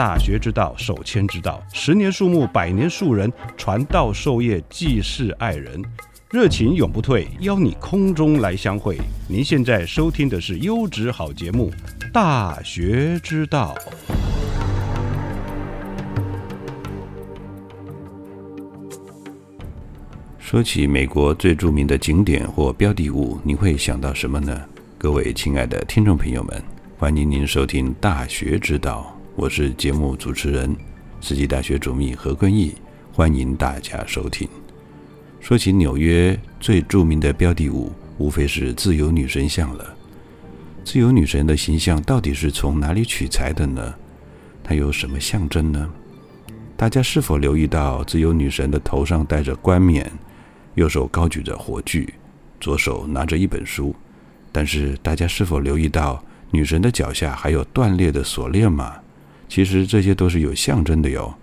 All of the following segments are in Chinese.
大学之道，守谦之道。十年树木，百年树人，传道授业，济世爱人，热情永不退。邀你空中来相会。您现在收听的是优质好节目《大学之道》。说起美国最著名的景点或标的物，你会想到什么呢？各位亲爱的听众朋友们，欢迎您收听《大学之道》。我是节目主持人，世纪大学主秘何坤义，欢迎大家收听。说起纽约最著名的标的物，无非是自由女神像了。自由女神的形象到底是从哪里取材的呢？它有什么象征呢？大家是否留意到自由女神的头上戴着冠冕，右手高举着火炬，左手拿着一本书？但是大家是否留意到女神的脚下还有断裂的锁链吗？其实这些都是有象征的哟。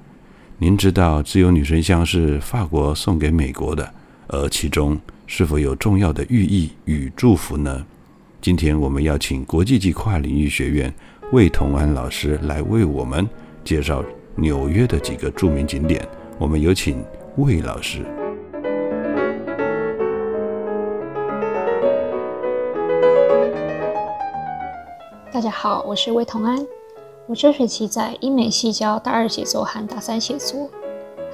您知道自由女神像是法国送给美国的，而其中是否有重要的寓意与祝福呢？今天我们邀请国际级跨领域学院魏同安老师来为我们介绍纽约的几个著名景点。我们有请魏老师。大家好，我是魏同安。我这学期在英美系教大二写作和大三写作，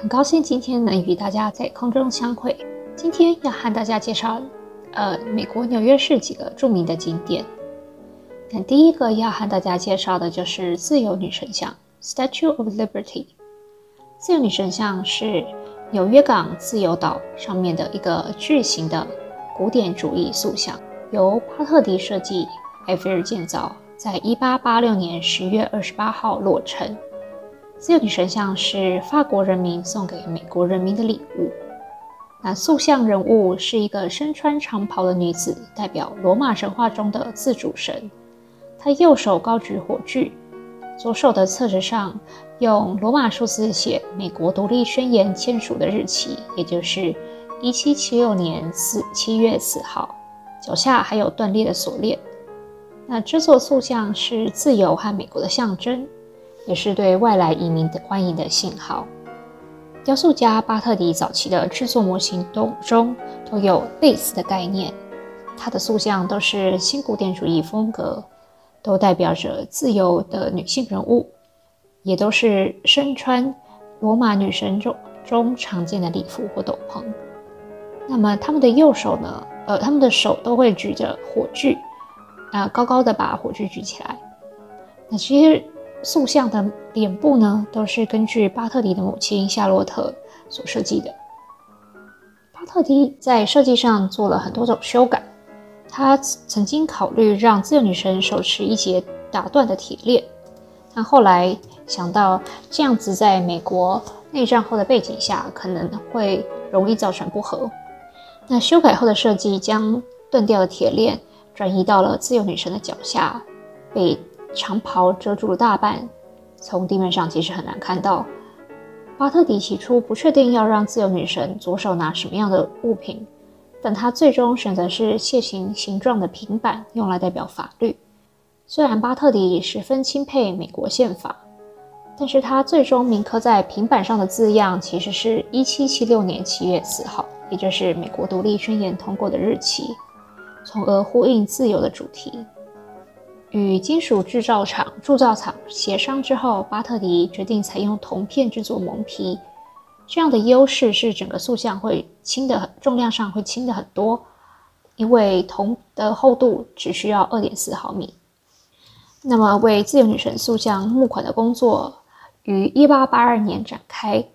很高兴今天能与大家在空中相会。今天要和大家介绍，呃，美国纽约市几个著名的景点。那第一个要和大家介绍的就是自由女神像 （Statue of Liberty）。自由女神像是纽约港自由岛上面的一个巨型的古典主义塑像，由巴特迪设计，埃菲尔建造。在一八八六年十月二十八号落成。自由女神像是法国人民送给美国人民的礼物。那塑像人物是一个身穿长袍的女子，代表罗马神话中的自主神。她右手高举火炬，左手的册子上用罗马数字写美国独立宣言签署的日期，也就是一七七六年四七月四号。脚下还有断裂的锁链。那这座塑像是自由和美国的象征，也是对外来移民的欢迎的信号。雕塑家巴特迪早期的制作模型都中都有类似的概念，他的塑像都是新古典主义风格，都代表着自由的女性人物，也都是身穿罗马女神中中常见的礼服或斗篷。那么他们的右手呢？呃，他们的手都会举着火炬。啊，高高的把火炬举起来。那这些塑像的脸部呢，都是根据巴特迪的母亲夏洛特所设计的。巴特迪在设计上做了很多种修改。他曾经考虑让自由女神手持一节打断的铁链，但后来想到这样子在美国内战后的背景下，可能会容易造成不和。那修改后的设计将断掉的铁链。转移到了自由女神的脚下，被长袍遮住了大半，从地面上其实很难看到。巴特迪起初不确定要让自由女神左手拿什么样的物品，但他最终选择是楔形形状的平板，用来代表法律。虽然巴特迪十分钦佩美国宪法，但是他最终铭刻在平板上的字样其实是一七七六年七月四号，也就是美国独立宣言通过的日期。从而呼应自由的主题。与金属制造厂铸造厂协商之后，巴特迪决定采用铜片制作蒙皮，这样的优势是整个塑像会轻的很，重量上会轻的很多，因为铜的厚度只需要二点四毫米。那么，为自由女神塑像募款的工作于一八八二年展开，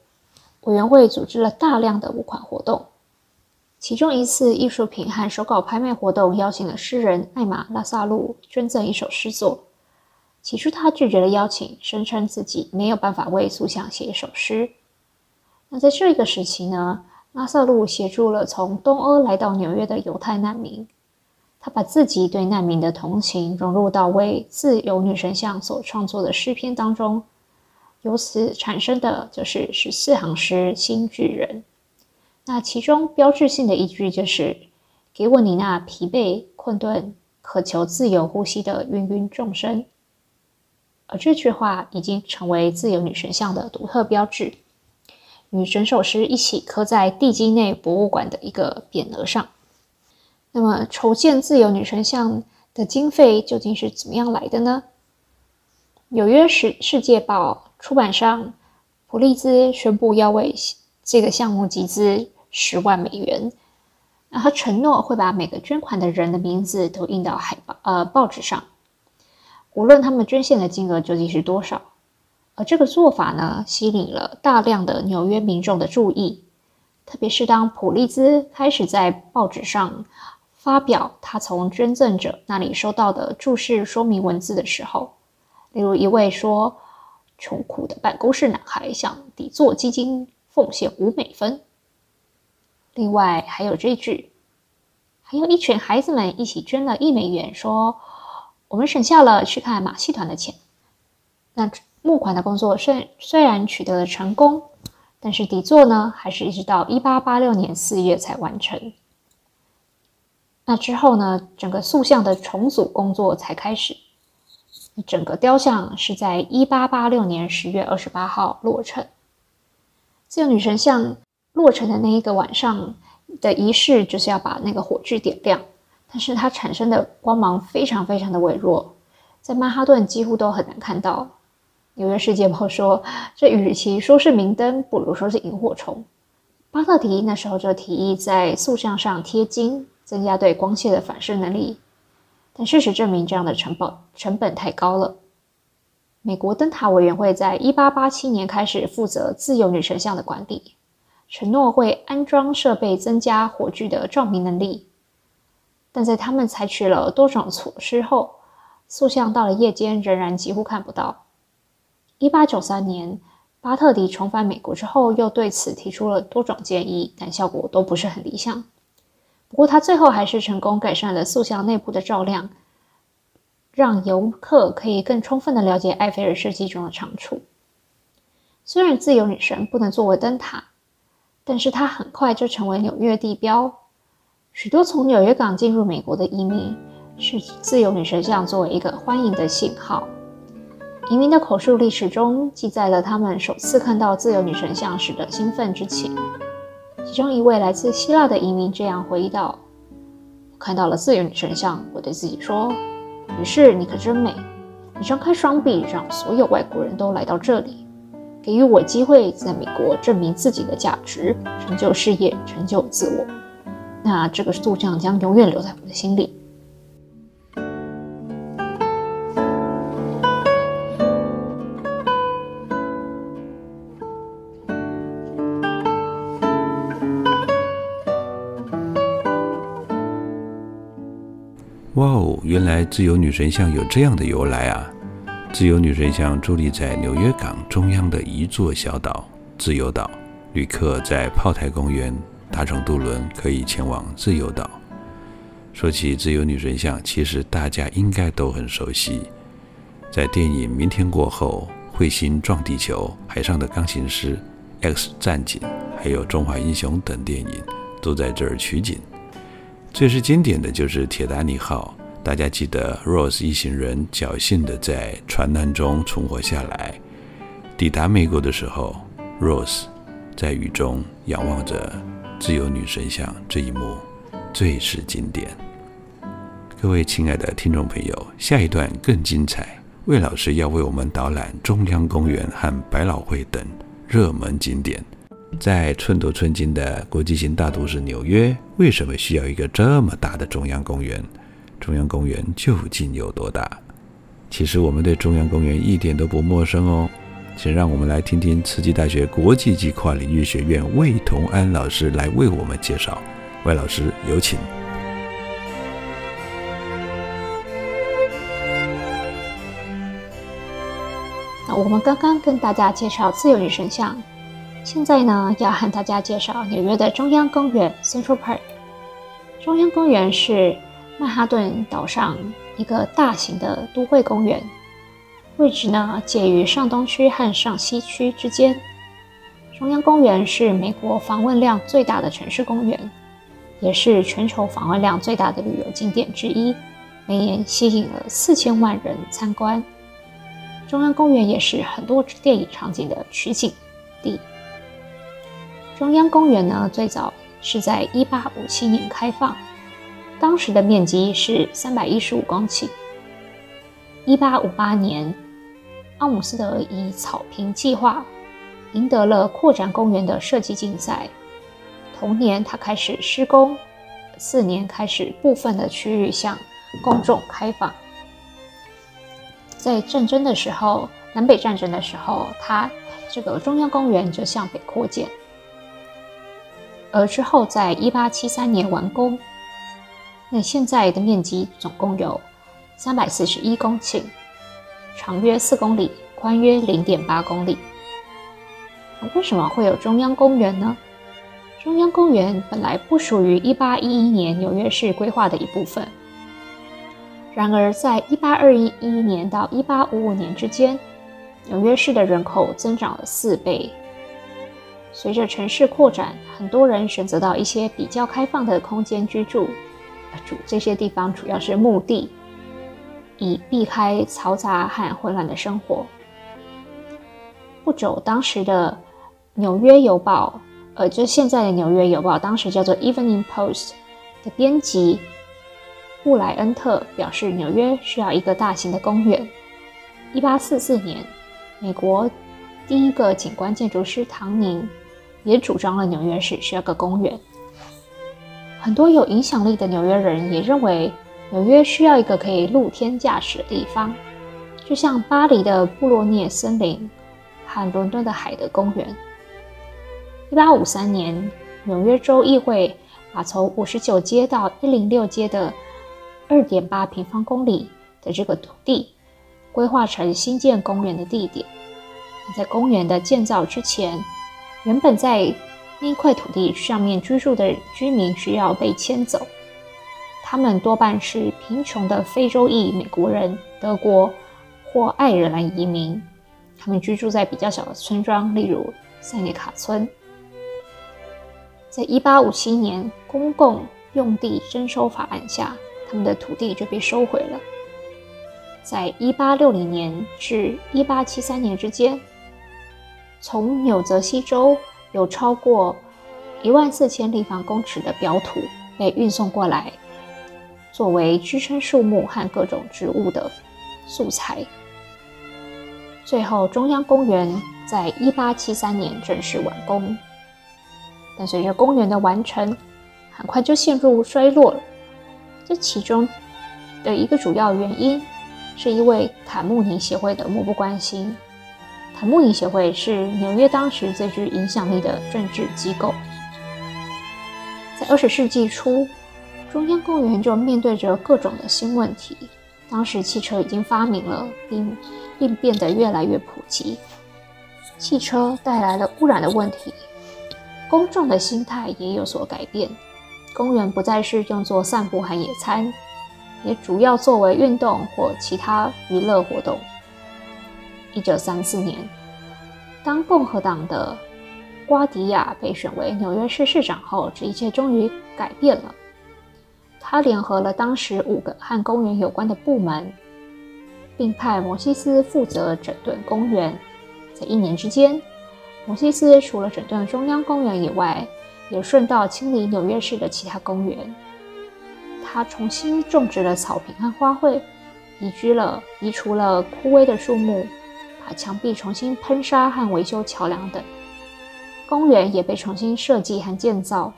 委员会组织了大量的募款活动。其中一次艺术品和手稿拍卖活动，邀请了诗人艾玛·拉萨路捐赠一首诗作。起初，他拒绝了邀请，声称自己没有办法为塑像写一首诗。那在这个时期呢，拉萨路协助了从东欧来到纽约的犹太难民，他把自己对难民的同情融入到为自由女神像所创作的诗篇当中，由此产生的就是十四行诗《新巨人》。那其中标志性的一句就是：“给我你那疲惫、困顿、渴求自由呼吸的芸芸众生。”而这句话已经成为自由女神像的独特标志，与整首诗一起刻在地基内博物馆的一个匾额上。那么，筹建自由女神像的经费究竟是怎么样来的呢？纽约世世界报出版商普利兹宣布要为这个项目集资。十万美元，那他承诺会把每个捐款的人的名字都印到海报呃报纸上，无论他们捐献的金额究竟是多少。而这个做法呢，吸引了大量的纽约民众的注意，特别是当普利兹开始在报纸上发表他从捐赠者那里收到的注释说明文字的时候，例如一位说：“穷苦的办公室男孩向底座基金奉献五美分。”另外还有这句，还有一群孩子们一起捐了一美元，说我们省下了去看马戏团的钱。那募款的工作虽虽然取得了成功，但是底座呢，还是一直到一八八六年四月才完成。那之后呢，整个塑像的重组工作才开始。整个雕像是在一八八六年十月二十八号落成。自由女神像。落成的那一个晚上的仪式，就是要把那个火炬点亮，但是它产生的光芒非常非常的微弱，在曼哈顿几乎都很难看到。纽约世界报说，这与其说是明灯，不如说是萤火虫。巴特迪那时候就提议在塑像上贴金，增加对光线的反射能力，但事实证明这样的成本成本太高了。美国灯塔委员会在一八八七年开始负责自由女神像的管理。承诺会安装设备，增加火炬的照明能力。但在他们采取了多种措施后，塑像到了夜间仍然几乎看不到。一八九三年，巴特迪重返美国之后，又对此提出了多种建议，但效果都不是很理想。不过，他最后还是成功改善了塑像内部的照亮，让游客可以更充分的了解埃菲尔设计中的长处。虽然自由女神不能作为灯塔。但是它很快就成为纽约地标，许多从纽约港进入美国的移民视自由女神像作为一个欢迎的信号。移民的口述历史中记载了他们首次看到自由女神像时的兴奋之情。其中一位来自希腊的移民这样回忆道：“我看到了自由女神像，我对自己说，女士你可真美，你张开双臂，让所有外国人都来到这里。”给予我机会，在美国证明自己的价值，成就事业，成就自我。那这个塑像将永远留在我的心里。哇哦，原来自由女神像有这样的由来啊！自由女神像伫立在纽约港中央的一座小岛——自由岛。旅客在炮台公园搭乘渡轮可以前往自由岛。说起自由女神像，其实大家应该都很熟悉。在电影《明天过后》《彗星撞地球》《海上的钢琴师》《X 战警》还有《中华英雄》等电影都在这儿取景。最是经典的就是铁达尼号。大家记得，Rose 一行人侥幸地在船难中存活下来，抵达美国的时候，Rose 在雨中仰望着自由女神像，这一幕最是经典。各位亲爱的听众朋友，下一段更精彩，魏老师要为我们导览中央公园和百老汇等热门景点，在寸土寸金的国际型大都市纽约，为什么需要一个这么大的中央公园？中央公园究竟有多大？其实我们对中央公园一点都不陌生哦。请让我们来听听慈济大学国际及跨领域学院魏同安老师来为我们介绍。魏老师，有请。那我们刚刚跟大家介绍自由女神像，现在呢要和大家介绍纽约的中央公园 （Central Park）。中央公园是曼哈顿岛上一个大型的都会公园。位置呢，介于上东区和上西区之间。中央公园是美国访问量最大的城市公园，也是全球访问量最大的旅游景点之一，每年吸引了四千万人参观。中央公园也是很多电影场景的取景地。中央公园呢，最早是在一八五七年开放，当时的面积是三百一十五公顷。一八五八年。阿姆斯特以草坪计划赢得了扩展公园的设计竞赛。同年，他开始施工，四年开始部分的区域向公众开放。在战争的时候，南北战争的时候，他这个中央公园就向北扩建。而之后，在一八七三年完工。那现在的面积总共有三百四十一公顷。长约四公里，宽约零点八公里。为什么会有中央公园呢？中央公园本来不属于1811年纽约市规划的一部分。然而，在1821年到1855年之间，纽约市的人口增长了四倍。随着城市扩展，很多人选择到一些比较开放的空间居住。主这些地方主要是墓地。以避开嘈杂和混乱的生活。不久，当时的《纽约邮报》，呃，就现在的《纽约邮报》，当时叫做《Evening Post》的编辑布莱恩特表示，纽约需要一个大型的公园。一八四四年，美国第一个景观建筑师唐宁也主张了纽约市需要个公园。很多有影响力的纽约人也认为。纽约需要一个可以露天驾驶的地方，就像巴黎的布洛涅森林和伦敦的海德公园。一八五三年，纽约州议会把从五十九街到一零六街的二点八平方公里的这个土地规划成新建公园的地点。在公园的建造之前，原本在那块土地上面居住的居民需要被迁走。他们多半是贫穷的非洲裔美国人、德国或爱尔兰移民。他们居住在比较小的村庄，例如塞内卡村。在1857年公共用地征收法案下，他们的土地就被收回了。在1860年至1873年之间，从纽泽西州有超过一万四千立方公尺的表土被运送过来。作为支撑树木和各种植物的素材。最后，中央公园在一八七三年正式完工，但随着公园的完成，很快就陷入衰落。这其中的一个主要原因，是因为卡穆尼协会的漠不关心。坦慕尼协会是纽约当时最具影响力的政治机构，在二十世纪初。中央公园就面对着各种的新问题。当时汽车已经发明了，并并变得越来越普及。汽车带来了污染的问题，公众的心态也有所改变。公园不再是用作散步和野餐，也主要作为运动或其他娱乐活动。一九三四年，当共和党的瓜迪亚被选为纽约市市长后，这一切终于改变了。他联合了当时五个和公园有关的部门，并派摩西斯负责整顿公园。在一年之间，摩西斯除了整顿中央公园以外，也顺道清理纽约市的其他公园。他重新种植了草坪和花卉，移居了移除了枯萎的树木，墙壁重新喷砂和维修桥梁等。公园也被重新设计和建造。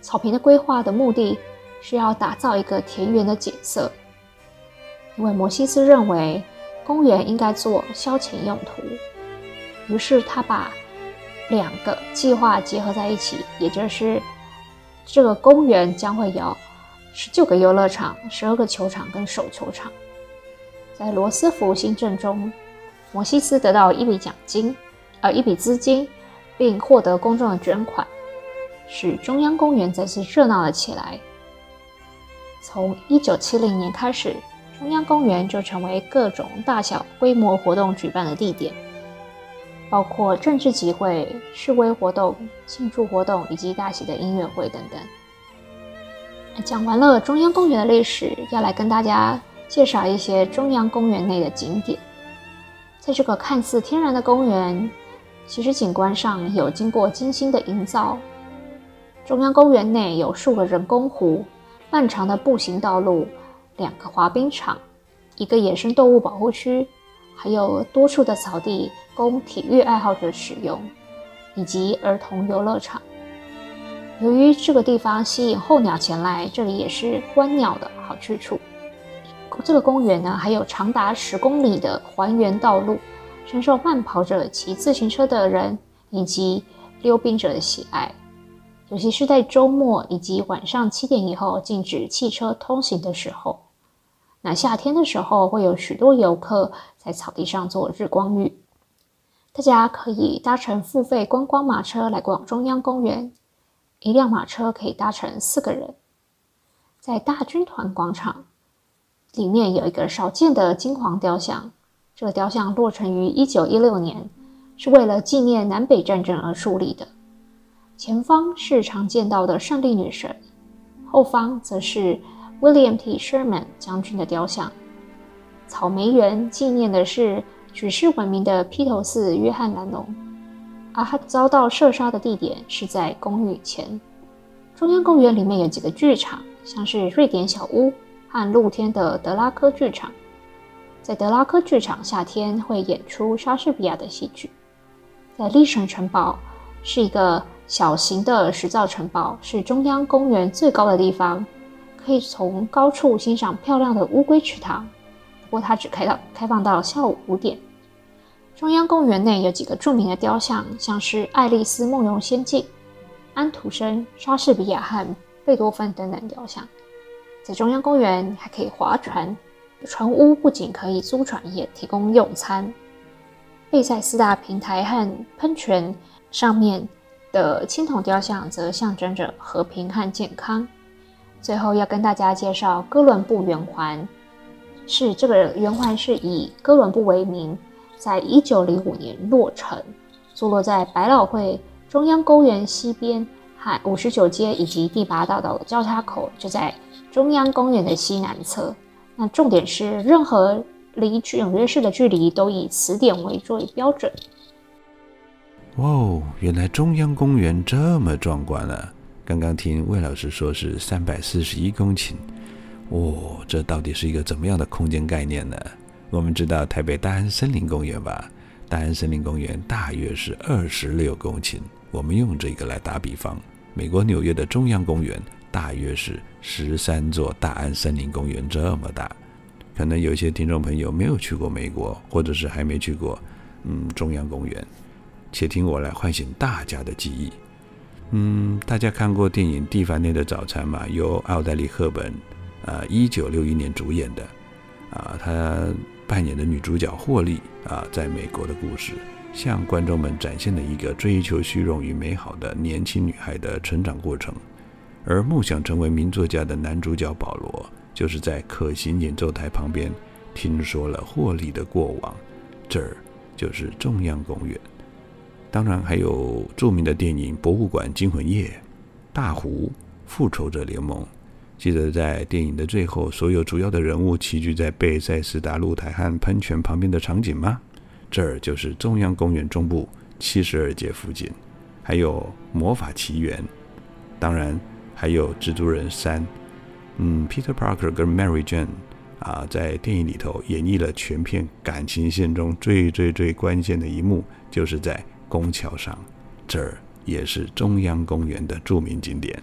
草坪的规划的目的是要打造一个田园的景色，因为摩西斯认为公园应该做消遣用途，于是他把两个计划结合在一起，也就是这个公园将会有十九个游乐场、十二个球场跟手球场。在罗斯福新政中，摩西斯得到一笔奖金，呃，一笔资金，并获得公众的捐款。使中央公园再次热闹了起来。从一九七零年开始，中央公园就成为各种大小规模活动举办的地点，包括政治集会、示威活动、庆祝活动以及大型的音乐会等等。讲完了中央公园的历史，要来跟大家介绍一些中央公园内的景点。在这个看似天然的公园，其实景观上有经过精心的营造。中央公园内有数个人工湖、漫长的步行道路、两个滑冰场、一个野生动物保护区，还有多处的草地供体育爱好者使用，以及儿童游乐场。由于这个地方吸引候鸟前来，这里也是观鸟的好去处。这个公园呢，还有长达十公里的环园道路，深受慢跑者、骑自行车的人以及溜冰者的喜爱。尤其是在周末以及晚上七点以后禁止汽车通行的时候，那夏天的时候会有许多游客在草地上做日光浴。大家可以搭乘付费观光马车来逛中央公园，一辆马车可以搭乘四个人。在大军团广场里面有一个少见的金黄雕像，这个雕像落成于一九一六年，是为了纪念南北战争而树立的。前方是常见到的胜利女神，后方则是 William T. Sherman 将军的雕像。草莓园纪念的是举世闻名的披头士约翰·兰农，而他遭到射杀的地点是在公寓前。中央公园里面有几个剧场，像是瑞典小屋和露天的德拉科剧场。在德拉科剧场，夏天会演出莎士比亚的戏剧。在利神城堡是一个。小型的石造城堡是中央公园最高的地方，可以从高处欣赏漂亮的乌龟池塘。不过它只开到开放到下午五点。中央公园内有几个著名的雕像，像是《爱丽丝梦游仙境》、安徒生、莎士比亚和贝多芬等等雕像。中央公园还可以划船，船屋不仅可以租船，也提供用餐。贝塞斯大平台和喷泉上面。的青铜雕像则象征着和平和健康。最后要跟大家介绍哥伦布圆环，是这个圆环是以哥伦布为名，在一九零五年落成，坐落在百老汇中央公园西边和五十九街以及第八大道的交叉口，就在中央公园的西南侧。那重点是，任何离纽约市的距离都以此点为作为标准。哇哦，原来中央公园这么壮观啊！刚刚听魏老师说是三百四十一公顷，哦，这到底是一个怎么样的空间概念呢？我们知道台北大安森林公园吧？大安森林公园大约是二十六公顷，我们用这个来打比方，美国纽约的中央公园大约是十三座大安森林公园这么大。可能有些听众朋友没有去过美国，或者是还没去过，嗯，中央公园。且听我来唤醒大家的记忆。嗯，大家看过电影《蒂凡尼的早餐》吗？由奥黛丽·赫本，啊，一九六一年主演的，啊，她扮演的女主角霍利，啊，在美国的故事，向观众们展现了一个追求虚荣与美好的年轻女孩的成长过程。而梦想成为名作家的男主角保罗，就是在可行演奏台旁边听说了霍利的过往。这儿就是中央公园。当然还有著名的电影《博物馆惊魂夜》《大湖》《复仇者联盟》。记得在电影的最后，所有主要的人物齐聚在贝塞斯达露台和喷泉旁边的场景吗？这儿就是中央公园中部七十二街附近。还有《魔法奇缘》，当然还有《蜘蛛人三》。嗯，Peter Parker 跟 Mary Jane 啊，在电影里头演绎了全片感情线中最最最关键的一幕，就是在。拱桥上，这儿也是中央公园的著名景点。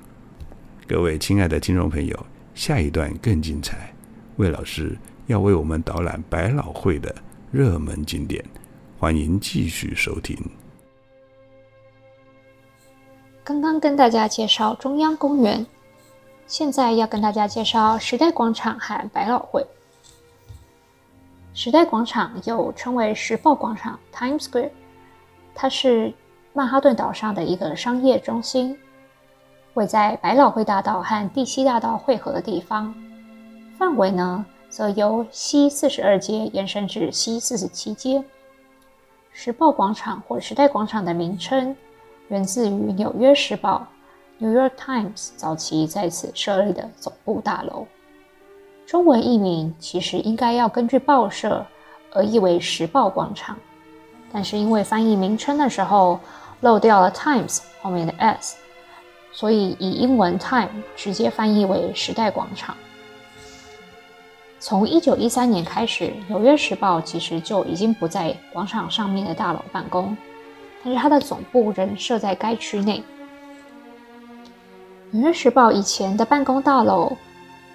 各位亲爱的听众朋友，下一段更精彩，魏老师要为我们导览百老汇的热门景点，欢迎继续收听。刚刚跟大家介绍中央公园，现在要跟大家介绍时代广场和百老汇。时代广场又称为时报广场 （Times Square），它是曼哈顿岛上的一个商业中心，位在百老汇大道和第七大道汇合的地方。范围呢，则由西四十二街延伸至西四十七街。时报广场或时代广场的名称。源自于《纽约时报》（New York Times） 早期在此设立的总部大楼。中文译名其实应该要根据报社而译为“时报广场”，但是因为翻译名称的时候漏掉了 “Times” 后面的 “s”，所以以英文 “Time” 直接翻译为“时代广场”。从一九一三年开始，《纽约时报》其实就已经不在广场上面的大楼办公。但是它的总部仍设在该区内。《纽约时报》以前的办公大楼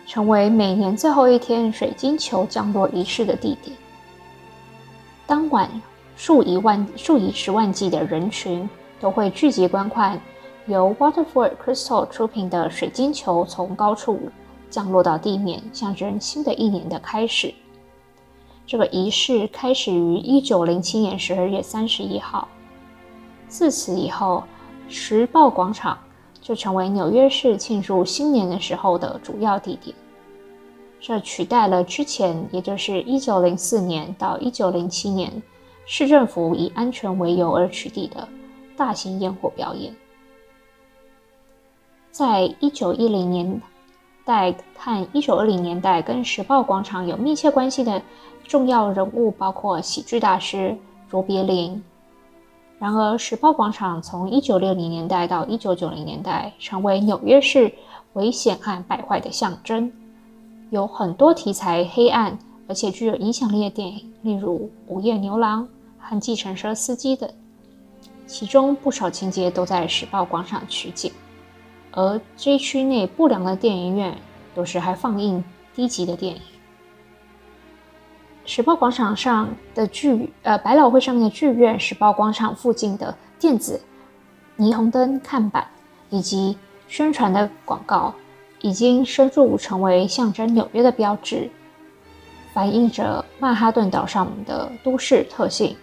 成为每年最后一天水晶球降落仪式的地点。当晚，数以万、数以十万计的人群都会聚集观看由 Waterford Crystal 出品的水晶球从高处降落到地面，象征新的一年的开始。这个仪式开始于一九零七年十二月三十一号。自此以后，时报广场就成为纽约市庆祝新年的时候的主要地点。这取代了之前，也就是1904年到1907年，市政府以安全为由而取缔的大型烟火表演。在1910年代和1920年代，跟时报广场有密切关系的重要人物包括喜剧大师卓别林。然而，时报广场从一九六零年代到一九九零年代，成为纽约市危险和败坏的象征。有很多题材黑暗而且具有影响力的电影，例如《午夜牛郎》和《计程车司机》等，其中不少情节都在时报广场取景。而这区内不良的电影院，有时还放映低级的电影。时报广场上的剧，呃，百老汇上面的剧院，时报广场附近的电子霓虹灯看板以及宣传的广告，已经深入成为象征纽约的标志，反映着曼哈顿岛上的都市特性。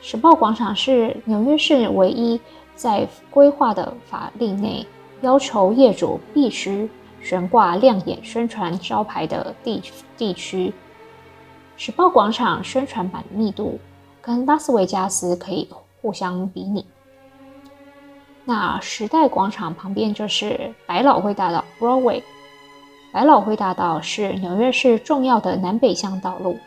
时报广场是纽约市唯一在规划的法令内要求业主必须悬挂亮眼宣传招牌的地地区。时报广场宣传版密度跟拉斯维加斯可以互相比拟。那时代广场旁边就是百老汇大道 （Broadway）。百老汇大道是纽约市重要的南北向道路。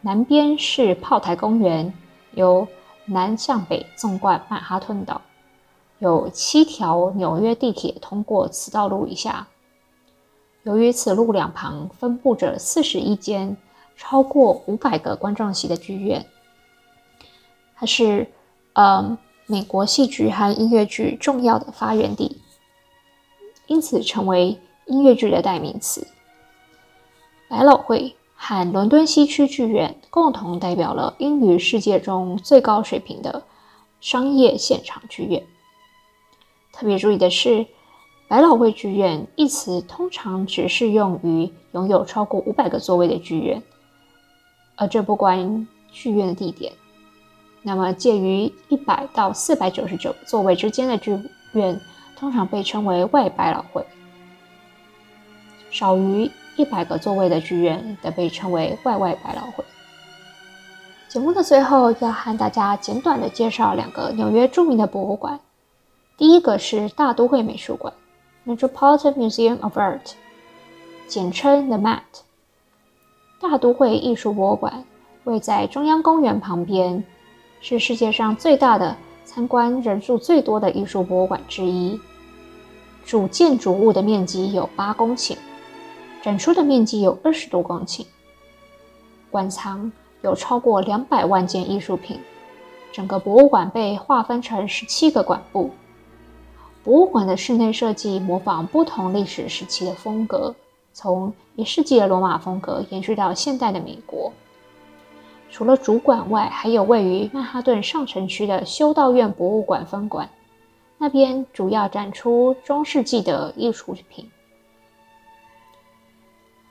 南边是炮台公园，由南向北纵贯曼哈顿岛，有七条纽约地铁通过此道路以下。由于此路两旁分布着四十一间。超过五百个观众席的剧院，它是呃美国戏剧和音乐剧重要的发源地，因此成为音乐剧的代名词。百老汇和伦敦西区剧院共同代表了英语世界中最高水平的商业现场剧院。特别注意的是，百老汇剧院一词通常只适用于拥有超过五百个座位的剧院。而这不关剧院的地点。那么，介于一百到四百九十九座位之间的剧院，通常被称为外百老汇；少于一百个座位的剧院，则被称为外外百老汇。节目的最后，要和大家简短的介绍两个纽约著名的博物馆。第一个是大都会美术馆 （Metropolitan Museum of Art），简称 The Met。大都会艺术博物馆位在中央公园旁边，是世界上最大的、参观人数最多的艺术博物馆之一。主建筑物的面积有八公顷，展出的面积有二十多公顷。馆藏有超过两百万件艺术品，整个博物馆被划分成十七个馆部。博物馆的室内设计模仿不同历史时期的风格，从一世纪的罗马风格延续到现代的美国。除了主馆外，还有位于曼哈顿上城区的修道院博物馆分馆，那边主要展出中世纪的艺术品。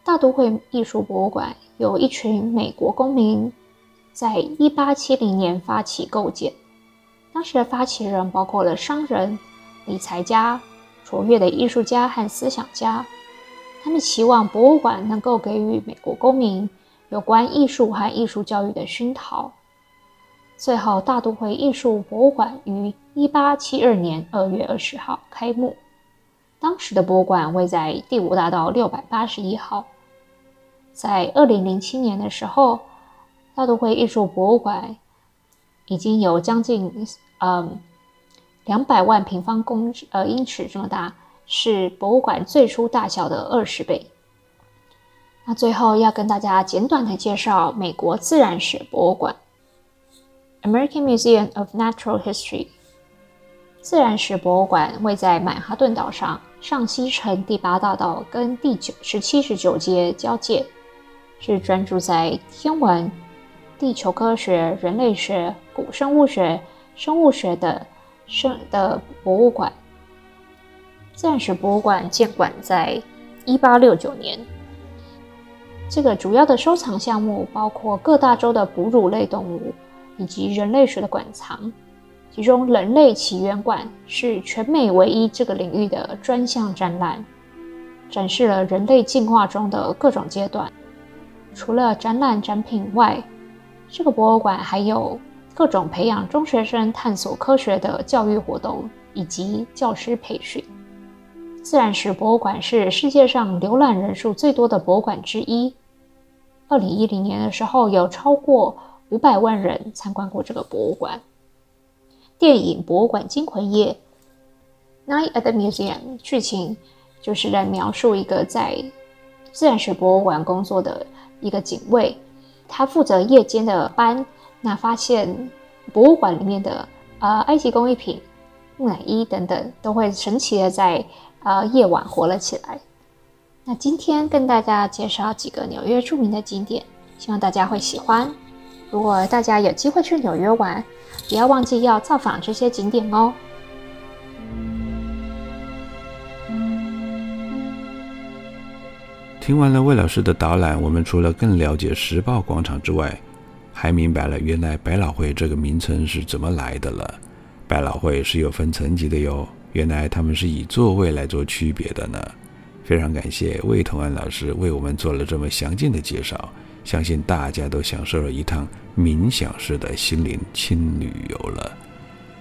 大都会艺术博物馆由一群美国公民在一八七零年发起构建，当时的发起人包括了商人、理财家、卓越的艺术家和思想家，他们期望博物馆能够给予美国公民。有关艺术和艺术教育的熏陶。最后，大都会艺术博物馆于一八七二年二月二十号开幕。当时的博物馆位在第五大道六百八十一号。在二零零七年的时候，大都会艺术博物馆已经有将近嗯两百万平方公呃英尺这么大，是博物馆最初大小的二十倍。那最后要跟大家简短的介绍美国自然史博物馆 （American Museum of Natural History）。自然史博物馆位在曼哈顿岛上上西城第八大道跟第九十七十九街交界，是专注在天文、地球科学、人类学、古生物学、生物学的生的博物馆。自然史博物馆建馆在一八六九年。这个主要的收藏项目包括各大洲的哺乳类动物以及人类学的馆藏，其中人类起源馆是全美唯一这个领域的专项展览，展示了人类进化中的各种阶段。除了展览展品外，这个博物馆还有各种培养中学生探索科学的教育活动以及教师培训。自然史博物馆是世界上浏览人数最多的博物馆之一。二零一零年的时候，有超过五百万人参观过这个博物馆。电影《博物馆惊魂夜》（Night at the Museum） 剧情就是在描述一个在自然史博物馆工作的一个警卫，他负责夜间的班，那发现博物馆里面的呃埃及工艺品、木乃伊等等，都会神奇的在。呃，夜晚活了起来。那今天跟大家介绍几个纽约著名的景点，希望大家会喜欢。如果大家有机会去纽约玩，不要忘记要造访这些景点哦。听完了魏老师的导览，我们除了更了解时报广场之外，还明白了原来百老汇这个名称是怎么来的了。百老汇是有分层级的哟。原来他们是以座位来做区别的呢，非常感谢魏同安老师为我们做了这么详尽的介绍，相信大家都享受了一趟冥想式的心灵轻旅游了。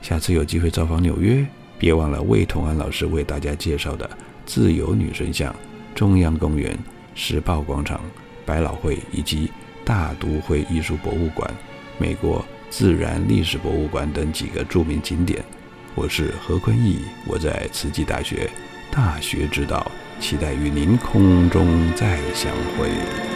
下次有机会造访纽约，别忘了魏同安老师为大家介绍的自由女神像、中央公园、时报广场、百老汇以及大都会艺术博物馆、美国自然历史博物馆等几个著名景点。我是何坤义，我在慈济大学大学之道，期待与您空中再相会。